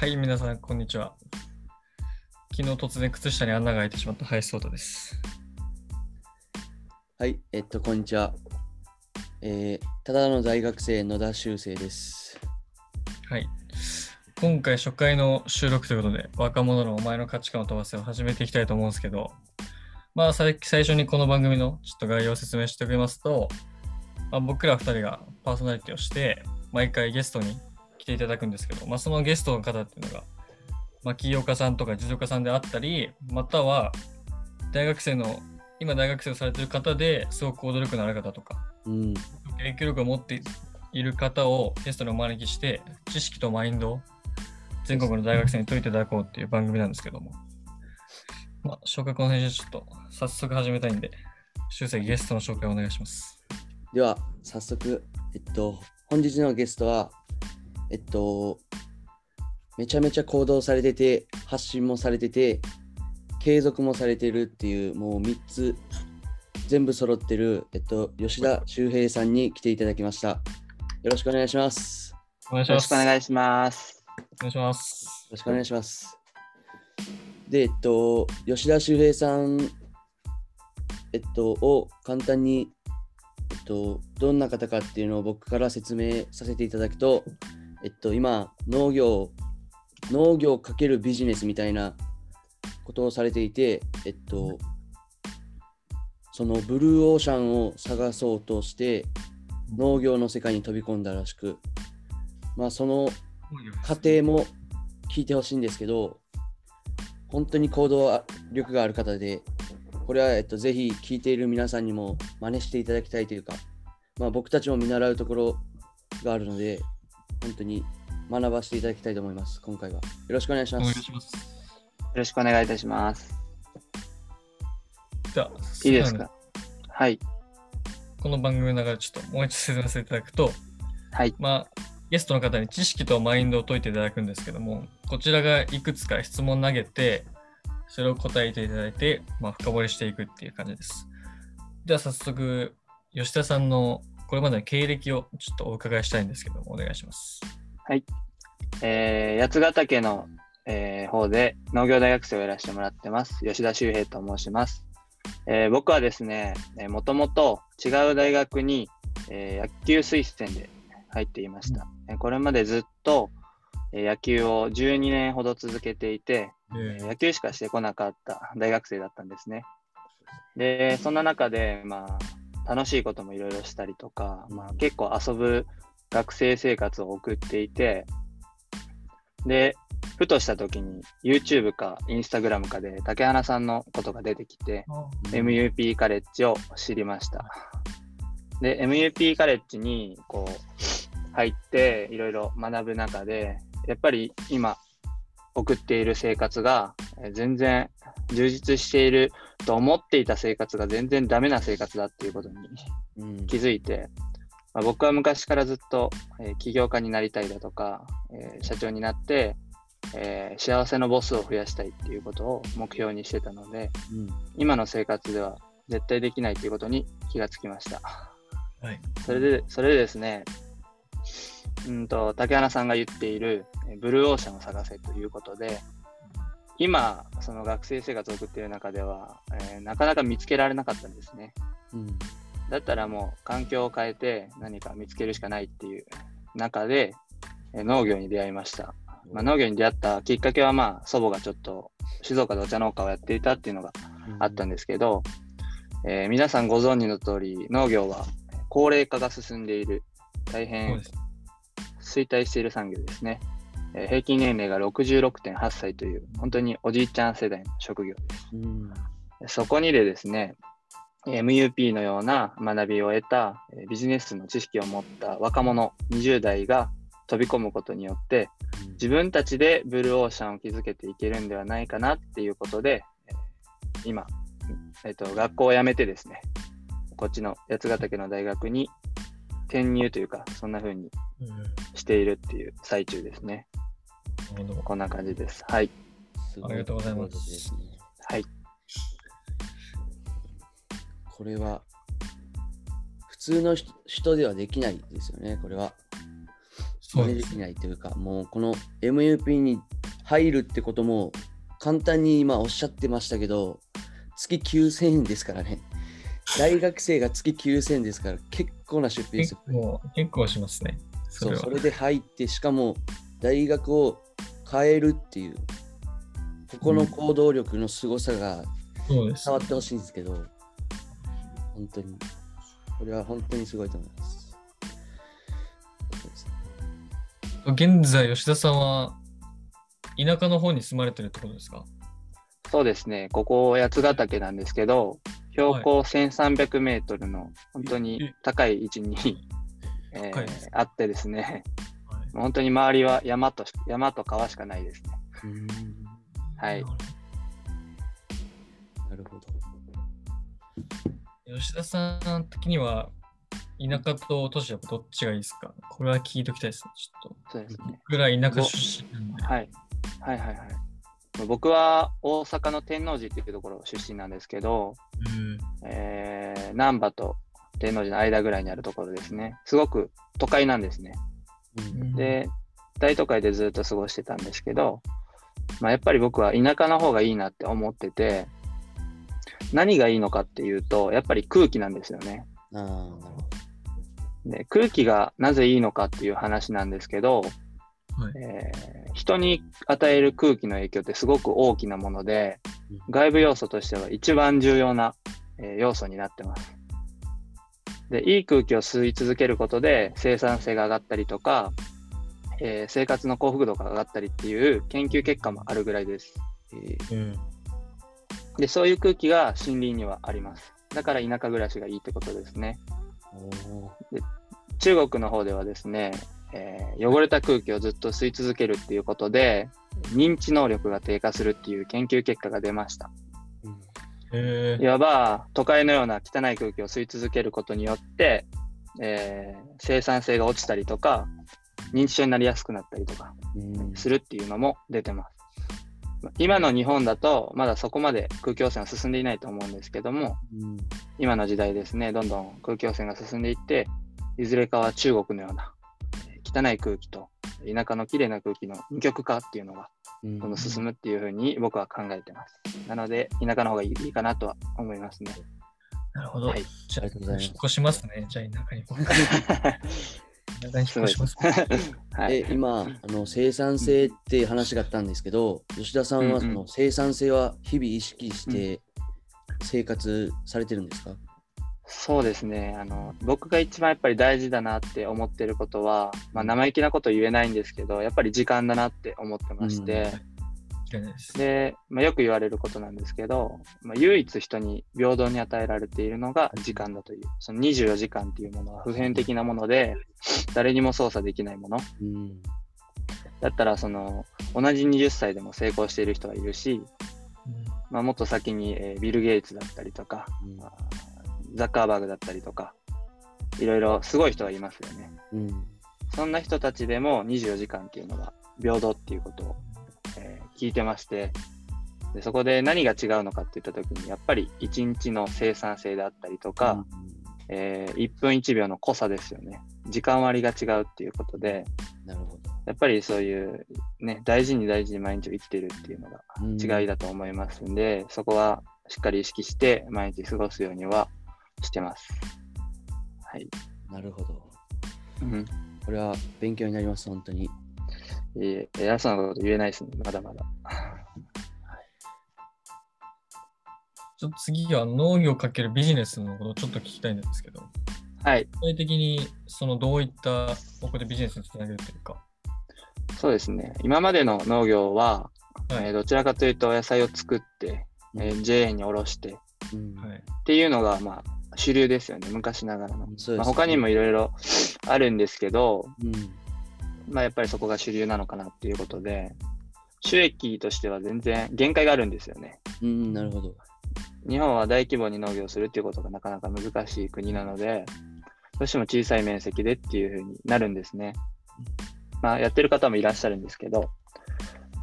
はい、皆さん、こんにちは。昨日突然靴下に穴が開いてしまった林壮太です。はい、えっと、こんにちは。えー、ただの大学生野田修正です。はい。今回初回の収録ということで、若者のお前の価値観を飛ばせを始めていきたいと思うんですけど、まあ、さ最初にこの番組のちょっと概要を説明しておきますと、まあ、僕ら2人がパーソナリティをして、毎回ゲストに来ていただくんですけど、まあ、そのゲストの方っていうのが、まあ、起業家さんとか実業家さんであったり、または大学生の、今大学生をされている方ですごく行動力のある方とか、うん、影響力を持っている方をゲストにお招きして、知識とマインドを全国の大学生に解いていただこうっていう番組なんですけども、まあ、紹介この辺でちょっと早速始めたいんで、修正ゲストの紹介お願いします。では、早速、えっと、本日のゲストは、えっと、めちゃめちゃ行動されてて、発信もされてて、継続もされてるっていう、もう3つ、全部揃ってる、えっと、吉田修平さんに来ていただきました。よろしくお願いします。よろお願いします。しくお願いします。お願いします。よろしくお願いします。で、えっと、吉田修平さん、えっと、を簡単に、えっと、どんな方かっていうのを僕から説明させていただくと、えっと、今、農業、農業かけるビジネスみたいなことをされていて、えっと、そのブルーオーシャンを探そうとして、農業の世界に飛び込んだらしく、まあ、その過程も聞いてほしいんですけど、本当に行動力がある方で、これは、えっと、ぜひ聞いている皆さんにも真似していただきたいというか、まあ、僕たちも見習うところがあるので、本当に学ばせていただきたいと思います、今回は。よろしくお願いしおます。願いします。よろしくお願いいたします。では、いいですか？はい。この番組の流れちょっともう一度説明させていただくと、はい。まあ、ゲストの方に知識とマインドを解いていただくんですけども、こちらがいくつか質問投げて、それを答えていただいて、まあ、深掘りしていくっていう感じです。では早速、吉田さんのこれまでの経歴をちょっとお伺いしたいんですけども、お願いします。えー、八ヶ岳の、えー方で農業大学生をやらせてもらってます。吉田修平と申します。えー僕はですね、えーもともと違う大学に、えー野球推薦で入っていました。えーこれまでずっと、えー野球を12年ほど続けていて、えー野球しかしてこなかった大学生だったんですね。で、そんな中で、まあ、楽しいこともいろいろしたりとか、まあ、結構遊ぶ学生生活を送っていて、で、ふとした時に YouTube か Instagram かで竹花さんのことが出てきて、MUP カレッジを知りました。で、MUP カレッジにこう入っていろいろ学ぶ中で、やっぱり今送っている生活がえー全然充実していると思っていた生活が全然ダメな生活だっていうことにうん気づいて、まあ、僕は昔からずっと、えー起業家になりたいだとか、えー社長になって、えー幸せのボスを増やしたいっていうことを目標にしてたので、うん今の生活では絶対できないということに気がつきました。はい。それで、それでですね、うんと、竹花さんが言っている、えブルーオーシャンを探せということで、今、その学生生活を送っている中では、えーなかなか見つけられなかったんですね。うんだったらもう環境を変えて何か見つけるしかないっていう中で、えー農業に出会いました。まあ、農業に出会ったきっかけはまあ祖母がちょっと静岡でお茶農家をやっていたっていうのがあったんですけど、えー皆さんご存知の通り農業は高齢化が進んでいる大変。衰退している産業ですね。えー平均年齢が66.8歳という本当におじいちゃん世代の職業です。うんそこにでですね、MUP のような学びを得たえービジネスの知識を持った若者20代が飛び込むことによって自分たちでブルーオーシャンを築けていけるんではないかなっていうことで、えー今、えっと学校を辞めてですね、こっちの八ヶ岳の大学に転入というか、そんな風にうんしているっていう最中ですね。なるほどこんな感じです。はい。すありがとうございますはい。これは普通の人人ではできないですよね、これは。そうでできないというか、もうこの MUP に入るってことも簡単に今おっしゃってましたけど、月9000円ですからね。大学生が月9000円ですから結構な出費ですよ。結構、結構しますね。そそう。それで入ってしかも大学を変えるっていうここの行動力の凄さがそうです。伝わってほしいんですけど本当に。これは本当にすごいと思います。現在、吉田さんは田舎の方に住まれてるってことですか？そうですね、ここ八ヶ岳なんですけど、標高1300メートルの本当に高い位置に、えーあってですね、はい本当に周りは山とし山と川しかないですね。はい。なるほど吉田さん的には田舎と都市はどっちがいいですか？これは聞いておきたいですね。ちょっと。そうですね。ぐらい田舎出身なんで。はい。はいはいはい。僕は大阪の天王寺っていうところ出身なんですけど、うんえー、難波と天王寺の間ぐらいにあるところですね。すごく都会なんですね。うんで、大都会でずっと過ごしてたんですけど、まあ、やっぱり僕は田舎の方がいいなって思ってて、何がいいのかっていうと、やっぱり空気なんですよね。で空気がなぜいいのかっていう話なんですけど、はいえー人に与える空気の影響ってすごく大きなもので、ど外部要素としては一番重要な、えー要素になってます。で、いい空気を吸い続けることで生産性が上がったりとか、えー生活の幸福度が上がったりっていう研究結果もあるぐらいです。えーうんで、そういう空気が森林にはあります。だから田舎暮らしがいいってことですね。おー中国の方ではですね、えー汚れた空気をずっと吸い続けるっていうことで、認知能力が低下するっていう研究結果が出ました。いわば都会のような汚い空気を吸い続けることによって、えー生産性が落ちたりとか、認知症になりやすくなったりとかうん。するっていうのも出てます。今の日本だとまだそこまで空気汚染は進んでいないと思うんですけども、うん。今の時代ですね、どんどん空気汚染が進んでいって、いずれかは中国のようなえー汚い空気と田舎の綺麗な空気の二極化っていうのがうんどんどん進むっていうふうに僕は考えてます。なので、田舎の方がいいかなとは思いますね。なるほど。はいじゃあ、ありがとうございます引っ越しますね。じゃあ、田舎に も。田舎に引っ越します。はい。で今あの生産性っていう話があったんですけど吉田さんはそうんうの生産性は日々意識して生活されてるんですか、そうですね。あの、僕が一番やっぱり大事だなって思ってることは、まあ生意気なこと言えないんですけど、やっぱり時間だなって思ってまして、嫌いでまあ、よく言われることなんですけど、まあ、唯一人に平等に与えられているのが時間だという、その24時間っていうものは普遍的なもので、誰にも操作できないもの。うん。だったら、その、同じ20歳でも成功している人がいるし、まあ、もっと先に、えービル・ゲイツだったりとか、ザッカーバーグだったりとか、いろいろすごい人がいますよね。うんそんな人たちでも24時間っていうのは平等っていうことを、えー聞いてましてで、そこで何が違うのかっていったときに、やっぱり1日の生産性であったりとか、えー1分1秒の濃さですよね。時間割が違うっていうことで、なるほどやっぱりそういうね、大事に大事に毎日を生きてるっていうのがうん違いだと思いますんで、そこはしっかり意識して毎日過ごすようにはしてます。はい。なるほどうん。これは勉強になります本当にいえ、偉そうなこと言えないですね、まだまだ。ちょっと次は農業かけるビジネスのことをちょっと聞きたいんですけど、はい。具体的にそのどういったここでビジネスにつなげるというか。そうですね。今までの農業は、はいえーどちらかというと野菜を作って、えー JA に卸してっうんはい。ていうのが、まあ、主流ですよね、昔ながらの。ねまあ、他にもいろいろあるんですけど、うんまあ、やっぱりそこが主流なのかなっていうことで、収益としては全然限界があるんですよね。うんなるほど日本は大規模に農業をするっていうことがなかなか難しい国なので、どうしても小さい面積でっていうふうになるんですね。まあ、やってる方もいらっしゃるんですけど、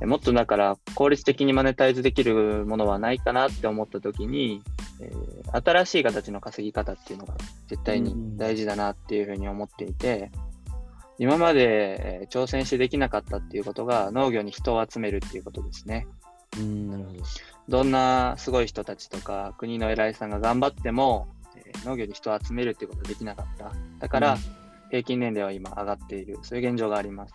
えもっとだから効率的にマネタイズできるものはないかなって思った時に、えー新しい形の稼ぎ方っていうのが絶対に大事だなっていうふうに思っていて、今まで、えー挑戦してできなかったっていうことが農業に人を集めるっていうことですね。うん、なるほど。どんなすごい人たちとか国の偉いさんが頑張っても、えー農業に人を集めるっていうことができなかった。だから、うん平均年齢は今上がっている。そういう現状があります。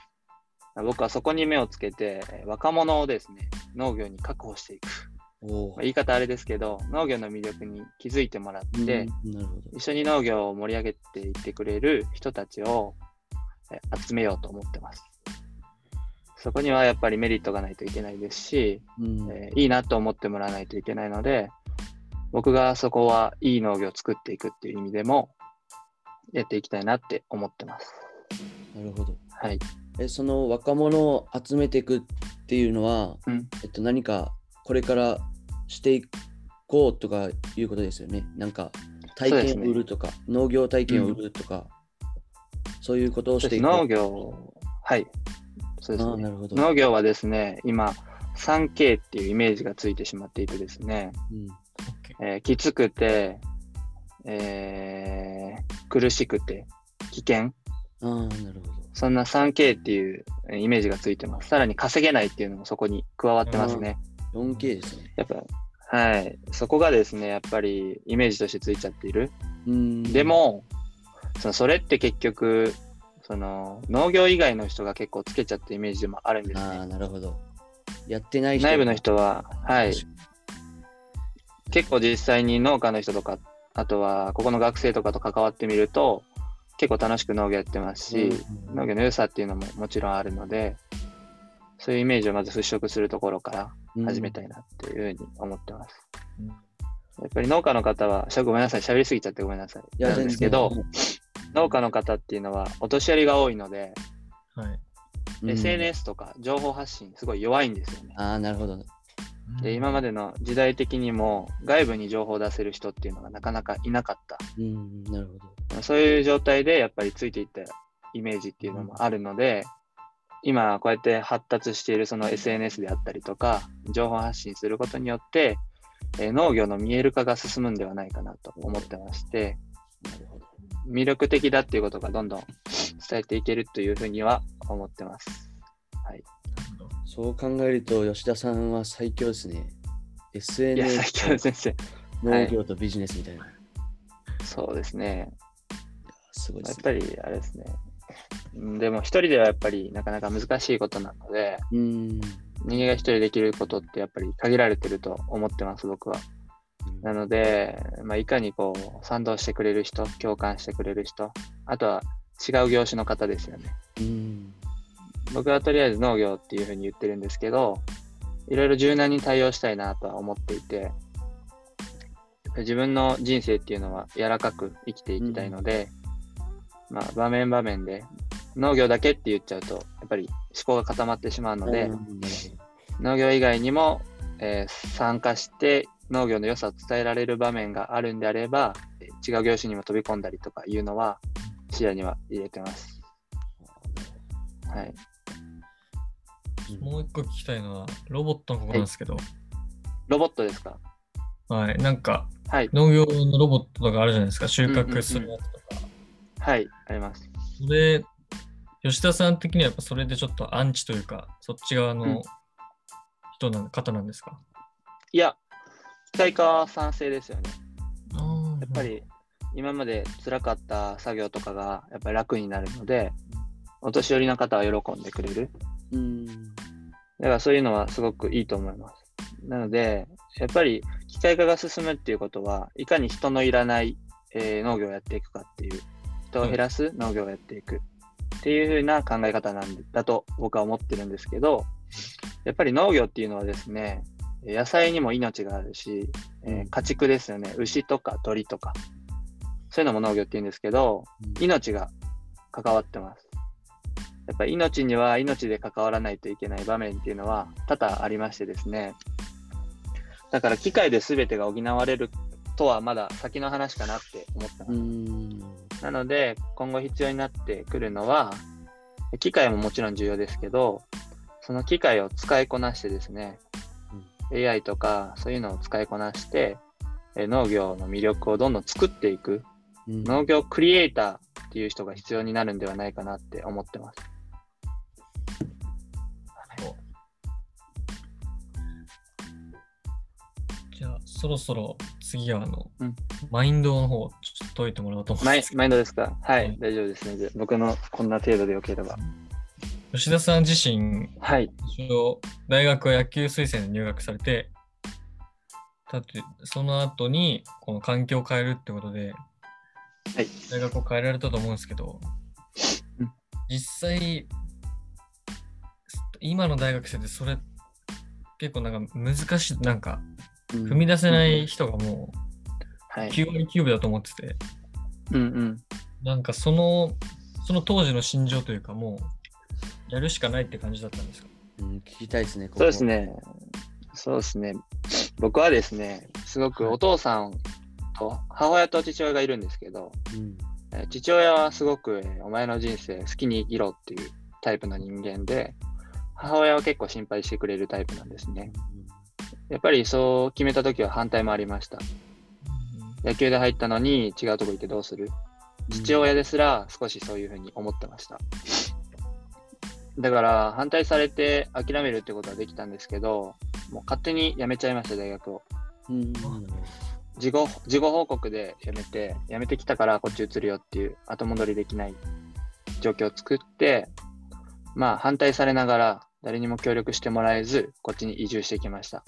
僕はそこに目をつけて、えー若者をですね、農業に確保していく。言い方あれですけど、農業の魅力に気づいてもらって、うん。一緒に農業を盛り上げていってくれる人たちをえー集めようと思ってます。そこにはやっぱりメリットがないといけないですし、うんえーいいなと思ってもらわないといけないので、僕がそこはいい農業を作っていくっていう意味でも、やっていきたいなって思ってます。なるほど。はい。え、その若者を集めていくっていうのは、うん。えっと、何かこれからしていこうとかいうことですよね。なんか体験を売るとか、農業体験を売るとか、そういうことをしていく。農業、はい。そうですね。ああなるほど。農業はですね、今、3K っていうイメージがついてしまっていてですね、うん、えーきつくて、えー苦しくて、危険。ああ、なるほど。そんな 3K っていうえーイメージがついてます。さらに稼げないっていうのもそこに加わってますね。4K ですね。やっぱ、はい。そこがですね、やっぱりイメージとしてついちゃっている。うん。で、も、そのそれって結局、その農業以外の人が結構つけちゃったイメージでもあるんですああ、ね。なるほど。やってない人内部の人は、はい。結構実際に農家の人とか、あとはここの学生とかと関わってみると、結構楽しく農業やってますし、うん農業の良さっていうのももちろんあるので、そういうイメージをまず払拭するところから始めたいなっていうふうに思ってます。うんやっぱり農家の方は、しゃごめんなさい、喋りすぎちゃってごめんなさい。いや、なんですけど、農家の方っていうのはお年寄りが多いので、はい。うん SNS とか情報発信すごい弱いんですよね。ああ、なるほど。で、今までの時代的にも外部に情報を出せる人っていうのがなかなかいなかった。うん、なるほど。そういう状態でやっぱりついていったイメージっていうのもあるので、今こうやって発達しているその SNS であったりとか、情報発信することによって、えー農業の見える化が進むんではないかなと思ってまして。魅力的だっていうことがどんどん伝えていけるというふうには思ってます。はい。そう考えると、吉田さんは最強ですね。SNS 最強先生。農業とビジネスみたいな。そうですね。すごいですね。やっぱりあれですね。うんでも一人ではやっぱりなかなか難しいことなので、うん。人間が一人できることってやっぱり限られてると思ってます、僕は。なので、まあ、いかにこう、賛同してくれる人、共感してくれる人、あとは違う業種の方ですよね。うん。僕はとりあえず農業っていうふうに言ってるんですけど、いろいろ柔軟に対応したいなとは思っていて、自分の人生っていうのは柔らかく生きていきたいので、まあ、場面場面で農業だけって言っちゃうと、やっぱり思考が固まってしまうので、農業以外にも、えー参加して農業の良さを伝えられる場面があるんであれば、えー違う業種にも飛び込んだりとかいうのは視野には入れてます。はい。もう一個聞きたいのは、ロボットのことなんですけど、ロボットですか？はい。なんか、はい。農業のロボットとかあるじゃないですか。収穫するやつとか。はい。あります。それ、吉田さん的にはやっぱそれでちょっとアンチというか、そっち側うんの人な、方なんですか？いや、機械化は賛成ですよね。あやっぱり今まで辛かった作業とかがやっぱり楽になるので、お年寄りの方は喜んでくれる。うん。だからそういうのはすごくいいと思います。なので、やっぱり機械化が進むっていうことは、いかに人のいらない、えー農業をやっていくかっていう、人を減らす農業をやっていくっていう風な考え方なんだと僕は思ってるんですけど、やっぱり農業っていうのはですね、野菜にも命があるし、えー家畜ですよね、牛とか鳥とか、そういうのも農業って言うんですけど、命が関わってます。やっぱり命には命で関わらないといけない場面っていうのは多々ありましてですね。だから機械で全てが補われるとはまだ先の話かなって思ってます。うん。なので今後必要になってくるのは、機械ももちろん重要ですけど、その機械を使いこなしてですね、AI とかそういうのを使いこなして、え農業の魅力をどんどん作っていく。うん。農業クリエイターっていう人が必要になるんではないかなって思ってます。そろそろ次はあの、うんマインドの方、ちょっと解いてもらおうと思うんマイですマインドですか？はい、はい大丈夫ですね。僕のこんな程度でよければ。吉田さん自身、はい。大学は野球推薦で入学されて、だってその後にこの環境を変えるってことで、はい大学を変えられたと思うんですけど、うん実際、今の大学生ってそれ結構なんか難しい、なんかうん踏み出せない人がもうはい。9割9分だと思ってて、うんうん。なんかその、その当時の心情というかもうやるしかないって感じだったんですか？うん聞きたいですね。ここそうです。ね。そうですね。僕はですね、すごくお父さんと母親と父親がいるんですけど、うんえー父親はすごく、えーお前の人生好きに生きろっていうタイプの人間で、母親は結構心配してくれるタイプなんですね。やっぱりそう決めた時は反対もありました。野球で入ったのに違うとこ行ってどうする？父親ですら少しそういうふうに思ってました。だから反対されて諦めるってことはできたんですけど、もう勝手に辞めちゃいました、大学を。うん事後事後報告で辞めて、辞めてきたからこっち移るよっていう後戻りできない状況を作って、まあ反対されながら誰にも協力してもらえず、こっちに移住してきました。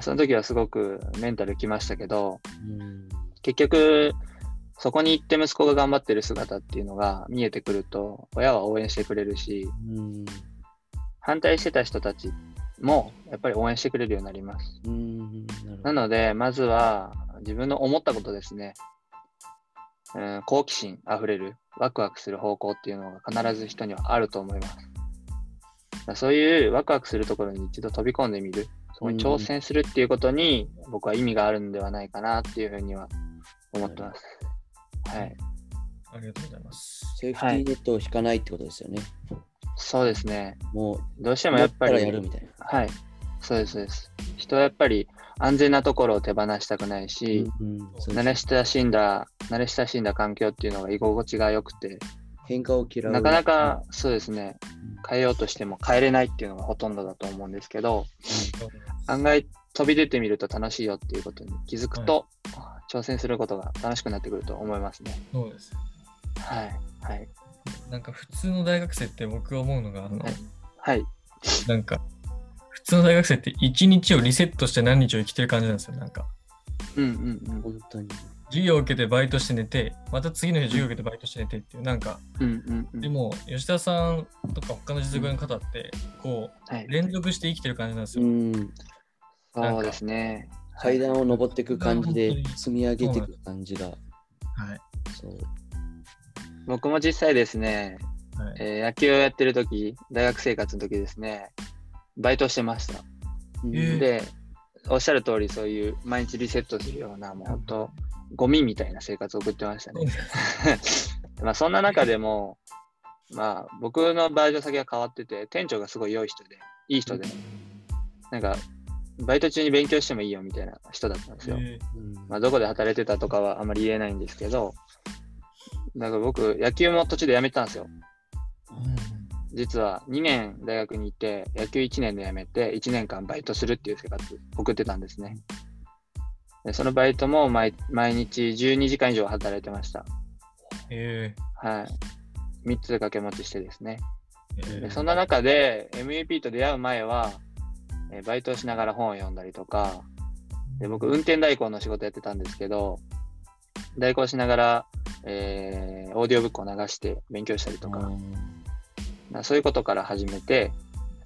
その時はすごくメンタルきましたけど、うん結局、そこに行って息子が頑張ってる姿っていうのが見えてくると、親は応援してくれるし、うん反対してた人たちもやっぱり応援してくれるようになります。うんなので、まずは自分の思ったことですね。うん、好奇心あふれる、ワクワクする方向っていうのが必ず人にはあると思います。そういうワクワクするところに一度飛び込んでみる、そこに挑戦するっていうことに僕は意味があるんではないかなっていうふうには思ってます。はい。ありがとうございます。セーフティーネットを引かないってことですよね。そうですね。もどうしてう、もやっぱり、やるみたいな。はい。そうです、そうです。人はやっぱり安全なところを手放したくないし、うんそう慣れ親しんだ、慣れ親しんだ環境っていうのが居心地が良くて、変化を嫌う。なかなかそうですね、変えようとしても変えれないっていうのがほとんどだと思うんですけど、案外飛び出てみると楽しいよっていうことに気づくと、挑戦することが楽しくなってくると思いますね。そうです。はい。はい。なんか普通の大学生って僕が思うのが、あの、はいはい。なんか、普通の大学生って一日をリセットして何日を生きてる感じなんですよ。なんか、うんうんうん。本当に。授業を受けてバイトして寝て、また次の日授業を受けてバイトして寝てっていう、なんか、うんうんうん。でも、吉田さんとか他の実力の方って、こはい、う、連続して生きてる感じなんですよ。うん。そうですね。階段を登っていく感じで積み上げていく感じが。はい。そう。僕も実際ですね、はい。えー野球をやってる時大学生活の時ですね、バイトしてました。うんえーで、おっしゃる通り、そういう毎日リセットするような、もう本当、ゴミみたいな生活を送ってましたね。まあそんな中でも、まあ僕のバイト先が変わってて、店長がすごい良い人で、いい人で、なんか、バイト中に勉強してもいいよみたいな人だったんですよ。えうんまあどこで働いてたとかはあまり言えないんですけど、だから僕、野球も途中で辞めたんですよ。ー実は2年大学にいて、野球1年で辞めて、1年間バイトするっていう生活送ってたんですね。でそのバイトも毎毎日12時間以上働いてました。えはい。3つ掛け持ちしてですね。ーえーでそんな中で MEP と出会う前は、えーバイトをしながら本を読んだりとか、で僕、運転代行の仕事やってたんですけど、代行しながら、えーオーディオブックを流して勉強したりとか、まあそういうことから始めて、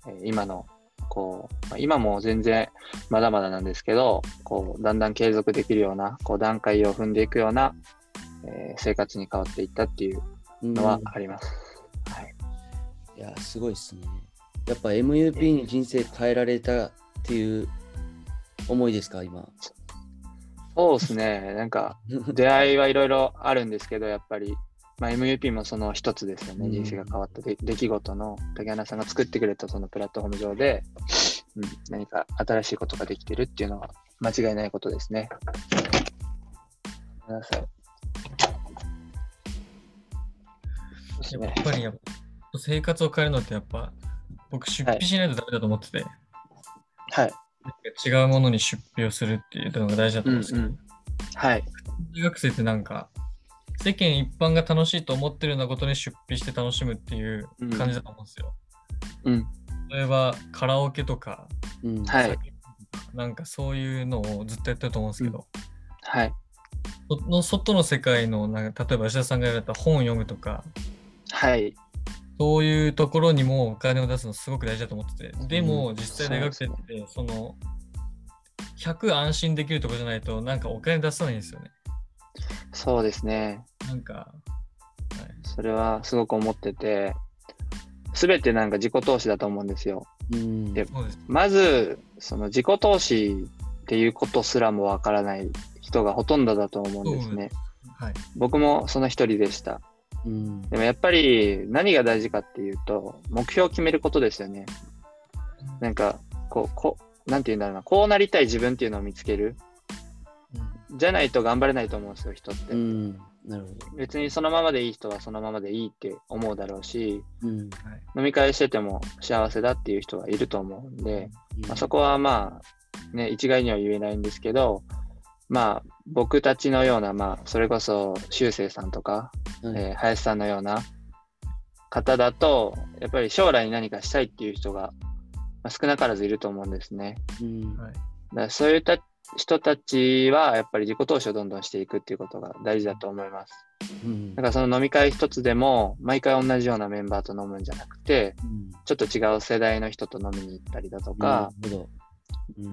えー今の、こう、まあ今も全然まだまだなんですけど、こう、だんだん継続できるような、こう、段階を踏んでいくような、えー生活に変わっていったっていうのはあります。はい。いや、すごいっすね。やっぱ MUP に人生変えられたっていう思いですか、今？そうですね。なんか、出会いはいろいろあるんですけど、やっぱり、まあ、MUP もその一つですよね。うん人生が変わった出出来事の竹花さんが作ってくれたそのプラットフォーム上で、うん、何か新しいことができてるっていうのは間違いないことですね。ごめんなさい。やっぱりやっぱ生活を変えるのってやっぱ僕出費しないとダメだと思ってて、はい。違うものに出費をするっていうのが大事だと思うんですけど、うんうんはい。大学生ってなんか世間一般が楽しいと思ってるようなことに出費して楽しむっていう感じだと思うんですよ。うん。例えばカラオケとか、うん。はい。なんかそういうのをずっとやってると思うんですけど、はい。その外の世界のなんか例えば吉田さんがやられた本を読むとかはい。そういうところにもお金を出すのすごく大事だと思っててでもうん実際大学生ってその100安心できるところじゃないとなんかお金出さないんですよねそうですね。なんか、はい、それはすごく思ってて、すべてなんか自己投資だと思うんですよ。うん。でまず、その自己投資っていうことすらもわからない人がほとんどだと思うんですね。はい僕もその一人でした。うん。でもやっぱり何が大事かっていうと、目標を決めることですよね。なんか、こう、こう、なんて言うんだろうな、こうなりたい自分っていうのを見つける。じゃないと頑張れないと思うんですよ、人って。うん。なるほど。別にそのままでいい人はそのままでいいって思うだろうし、うん。はい飲み会してても幸せだっていう人がいると思うんで、まあ、そこはまあ、ね、一概には言えないんですけど、まあ、僕たちのような、まあ、それこそ、修正さんとか、はいえー林さんのような方だと、やっぱり将来に何かしたいっていう人が、まあ、少なからずいると思うんですね。うん。はいだからそういった人たちは、やっぱり自己投資をどんどんしていくっていうことが大事だと思います。うんだからその飲み会一つでも、毎回同じようなメンバーと飲むんじゃなくて、うんちょっと違う世代の人と飲みに行ったりだとか。うん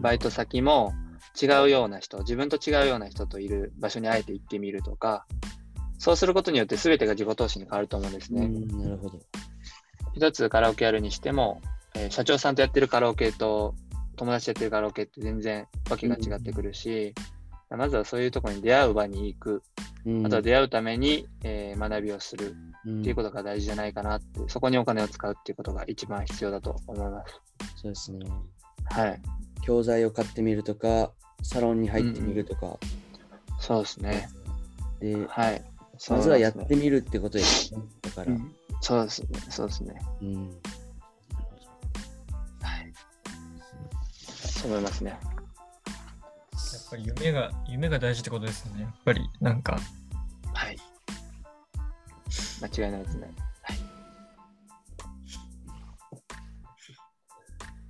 バイト先も違うような人、自分と違うような人といる場所にあえて行ってみるとか、そうすることによって全てが自己投資に変わると思うんですね。うん、なるほど。一つカラオケやるにしても、えー社長さんとやってるカラオケと友達とやってるカラオケって全然わけが違ってくるし、まずはそういうところに出会う場に行く、うんあとは出会うために、えー学びをするうんっていうことが大事じゃないかなって、そこにお金を使うっていうことが一番必要だと思います。そうですね。はい。教材を買ってみるとか、サロンに入ってみるとか、そうですね。で、はい。まずはやってみるってことですね。だから、うんそうですね。そうですね。うん。思いますね。やっぱり夢が夢が大事ってことですよね。やっぱりなんか。はい。間違いないですね。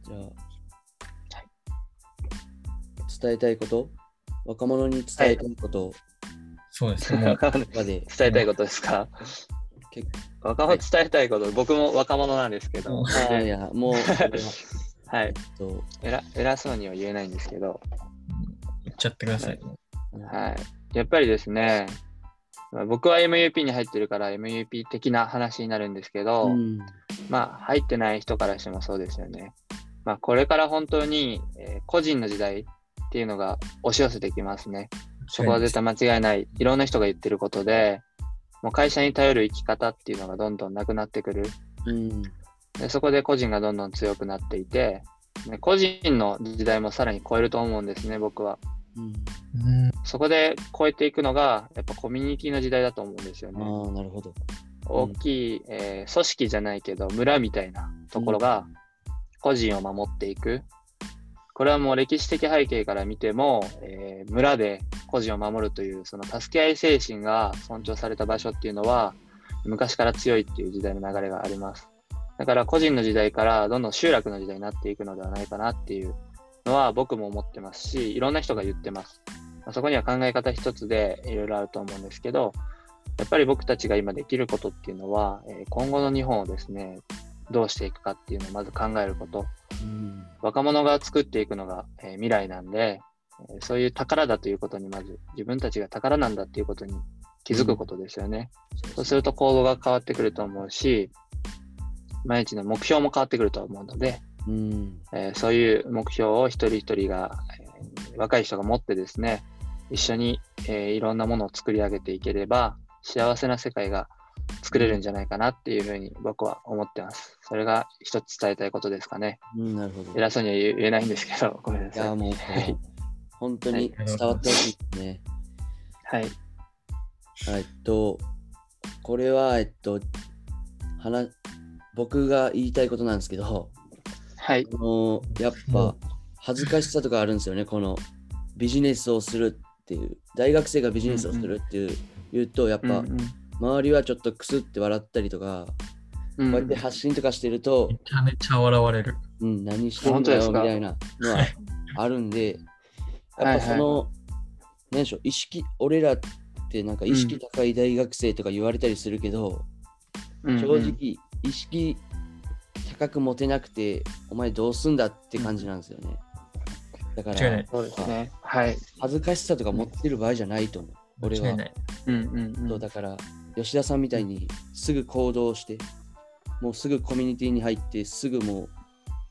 じゃあ、伝えたいこと？若者に伝えたいこと？そうですね。伝えたいことですか？結若者伝えたいこと、僕も若者なんですけど、うん構、いや、もう、ははいと、偉偉そうには言えないんですけど、言っちゃってください、はい。やっぱりですね、まあ僕は MUP に入ってるから MUP 的な話になるんですけど、うん、まあ入ってない人からしてもそうですよね。まあこれから本当に、えー個人の時代っていうのが押し寄せてきますね。そこは絶対間違いない。いろんな人が言ってることで、もう会社に頼る生き方っていうのがどんどんなくなってくる。うん、でそこで個人がどんどん強くなっていて、ね個人の時代もさらに超えると思うんですね、僕は。うん。うんそこで超えていくのが、やっぱコミュニティの時代だと思うんですよね。ああ、なるほど。大きい、えー組織じゃないけど、村みたいなところが個人を守っていく。これはもう歴史的背景から見ても、えー村で個人を守るという、その助け合い精神が尊重された場所っていうのは、昔から強いっていう時代の流れがあります。だから個人の時代からどんどん集落の時代になっていくのではないかなっていうのは僕も思ってますし、いろんな人が言ってます。まあそこには考え方一つでいろいろあると思うんですけど、やっぱり僕たちが今できることっていうのは、えー今後の日本をですね、どうしていくかっていうのをまず考えること。うん、若者が作っていくのが、えー未来なんで、えーそういう宝だということにまず自分たちが宝なんだっていうことに気づくことですよね。そうすると行動が変わってくると思うし、毎日の目標も変わってくると思うので、うん、えーそういう目標を一人一人が、えー若い人が持ってですね、一緒に、えーいろんなものを作り上げていければ、幸せな世界が作れるんじゃないかなっていうふうに僕は思ってます。それが一つ伝えたいことですかね。うん、なるほど。偉そうには言えないんですけど、ごめんないさや、い。もう、はい。本当に伝わってほしいですね。はい。えっと、これは、えっと、話僕が言いたいことなんですけど、はい。あのやっぱ恥ずかしさとかあるんですよね、このビジネスをするっていう、大学生がビジネスをするっていう,、言うと、やっぱ、うん周りはちょっとクスって笑ったりとか、うん。こうやって発信とかしてるとめ、ちゃめちゃ笑われる。うん、何してんだよみたいなのはあるんで、やっぱその、何でしょう、意識、俺らってなんか意識高い大学生とか言われたりするけど、うん。正直、意識高く持てなくて、お前どうすんだって感じなんですよね。だからね。はい。恥ずかしさとか持ってる場合じゃないと思う。俺は。うんうんうんそうだから、吉田さんみたいにすぐ行動して、もうすぐコミュニティに入って、すぐも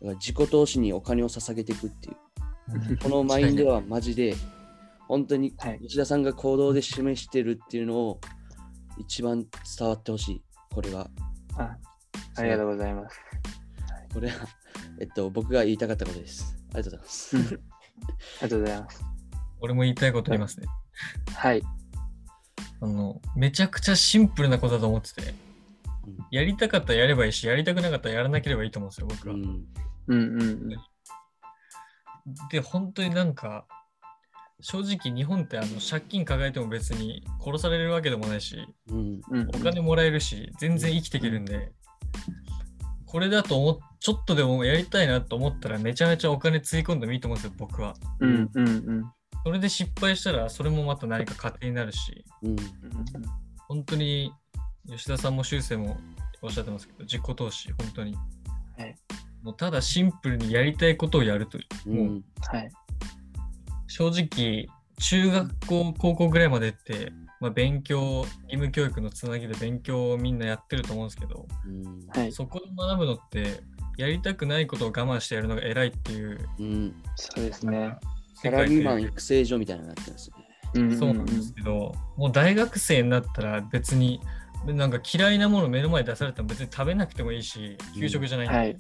う自己投資にお金を捧げていくっていう。このマインドはマジで、本当にはい吉田さんが行動で示してるっていうのを一番伝わってほしい。これは。あありがとうございます。これは、えっと、僕が言いたかったことです。ありがとうございます。うんありがとうございます。俺も言いたいこと言いますね。はい。あの、めちゃくちゃシンプルなことだと思ってて、うんやりたかったらやればいいし、やりたくなかったらやらなければいいと思うんですよ、僕は。うん、うんうんうん。で、本当になんか、正直日本ってあの借金抱えても別に殺されるわけでもないし、うん、うんお金もらえるし、全然生きていけるんで、これだと思っちょっとでもやりたいなと思ったらめちゃめちゃお金つぎ込んでもいいと思うんですよ、僕は。うんうんうんそれで失敗したらそれもまた何か糧になるし、うん、本当に吉田さんも修正もおっしゃってますけど、自己投資、本当に。はいもうただシンプルにやりたいことをやるという。うん、もうはい。正直、中学校、高校ぐらいまでって、まあ、勉強、義務教育のつなぎで勉強をみんなやってると思うんですけど、うん、はい。そこで学ぶのって、やりたくないことを我慢してやるのが偉いっていううん。そうですね。サラリーマン育成所みたいなのになってますね。うんそうなんですけど、もう大学生になったら別に、なんか嫌いなもの目の前に出されても別に食べなくてもいいし、給食じゃないんで、はい。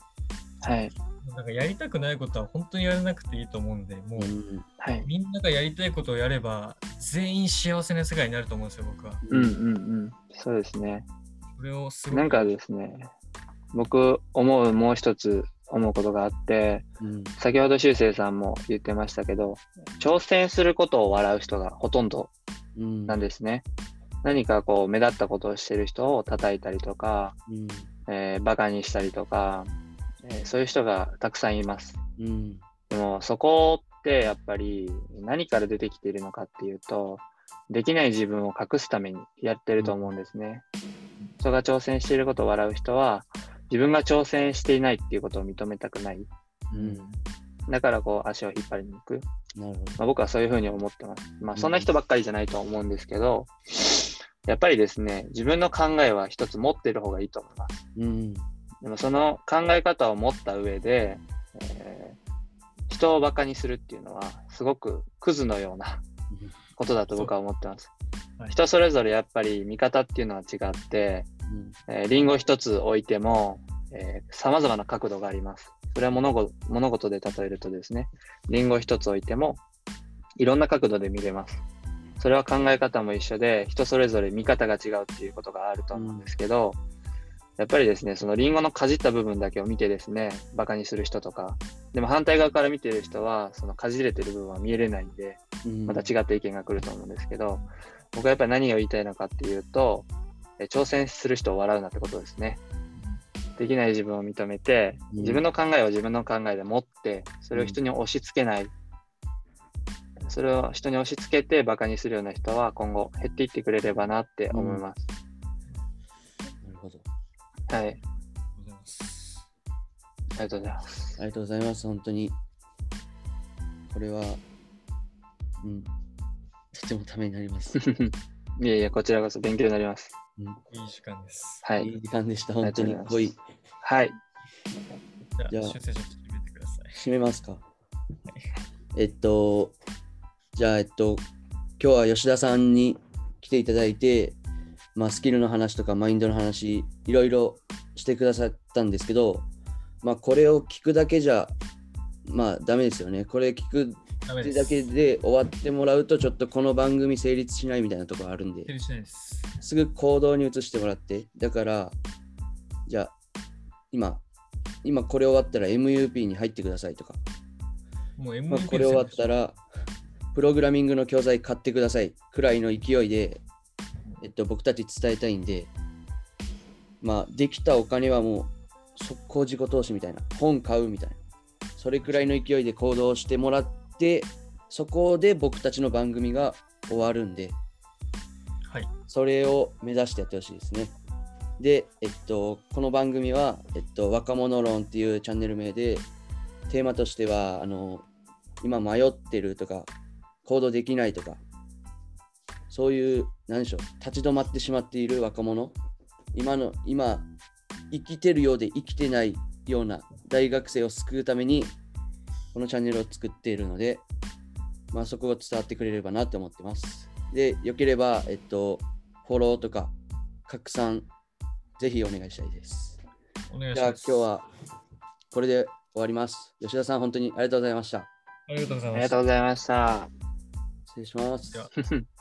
はい。なんかやりたくないことは本当にやらなくていいと思うんで、もううん、はい。みんながやりたいことをやれば、全員幸せな世界になると思うんですよ、僕は。うんうんうん。そうですね。それをすなんかですね、僕思うもう一つ思うことがあって、うん、先ほど修正さんも言ってましたけど、挑戦することを笑う人がほとんどうん、なんですね。何かこう目立ったことをしてる人を叩いたりとか、うん、えーバカにしたりとか、えーそういう人がたくさんいます。うん、でもそこってやっぱり何から出てきているのかっていうと、できない自分を隠すためにやってると思うんですね。人が挑戦していることを笑う人は、自分が挑戦していないっていうことを認めたくない。うん、だからこう足を引っ張りに行く。なるほど。まあ、僕はそういうふうに思ってます。まあそんな人ばっかりじゃないと思うんですけど、やっぱりですね、自分の考えは一つ持ってる方がいいと思います。うん、でもその考え方を持った上で、えー人をバカにするっていうのは、すごくクズのようなことだと僕は思ってます。はい人それぞれやっぱり見方っていうのは違って、うん、えーリンゴ一つ置いても、えー、様々な角度があります。それは物事で例えるとですね、リンゴ一つ置いても、いろんな角度で見れます。それは考え方も一緒で、人それぞれ見方が違うっていうことがあると思うんですけど、やっぱりですね、そのリンゴのかじった部分だけを見てですね、バカにする人とか、でも反対側から見てる人は、そのかじれてる部分は見えれないんで、うん、また違った意見が来ると思うんですけど、僕はやっぱり何を言いたいのかっていうと、え挑戦する人を笑うなってことですね。できない自分を認めて、うん自分の考えを自分の考えで持って、それを人に押し付けない。それを人に押し付けてバカにするような人は今後減っていってくれればなって思います。なるほど。はい。ありがとうございます。ありがとうございます。ありがとうございます、本当に。これは、うん、とてもためになります。いえいえ、こちらこそ勉強になります。うん、いい時間です。はいいい時間でした、本当に。ありがとうござい。はい。じゃあ、じゃあ修正して決めてください。締めますか。えっと、じゃあ、えっと、今日は吉田さんに来ていただいて、まあ、スキルの話とかマインドの話、いろいろしてくださったんですけど、まあ、これを聞くだけじゃ、まあ、ダメですよね。これ聞く。だけで終わってもらうと、ちょっとこの番組成立しないみたいなところあるんで成、立しないです。すぐ行動に移してもらって、だから、じゃあ、今、今これ終わったら MUP に入ってくださいとか、もう MVP まあ、これ終わったら、プログラミングの教材買ってくださいくらいの勢いで、えっと、僕たち伝えたいんで、まあ、できたお金はもう速攻自己投資みたいな、本買うみたいな、それくらいの勢いで行動してもらって、そこで僕たちの番組が終わるんで、はい。それを目指してやってほしいですね。で、えっと、この番組は、えっと、若者論っていうチャンネル名で、テーマとしては、あの、今迷ってるとか、行動できないとか、そういう、何でしょう、立ち止まってしまっている若者、今の、今、生きてるようで生きてないような大学生を救うために、このチャンネルを作っているので、まあ、そこが伝わってくれればなって思ってます。で、よければ、えっと、フォローとか、拡散、ぜひお願いしたいです。じゃあ、お願いします。今日はこれで終わります。吉田さん、本当にありがとうございました。ありがとうございあました。りがとうございました。失礼します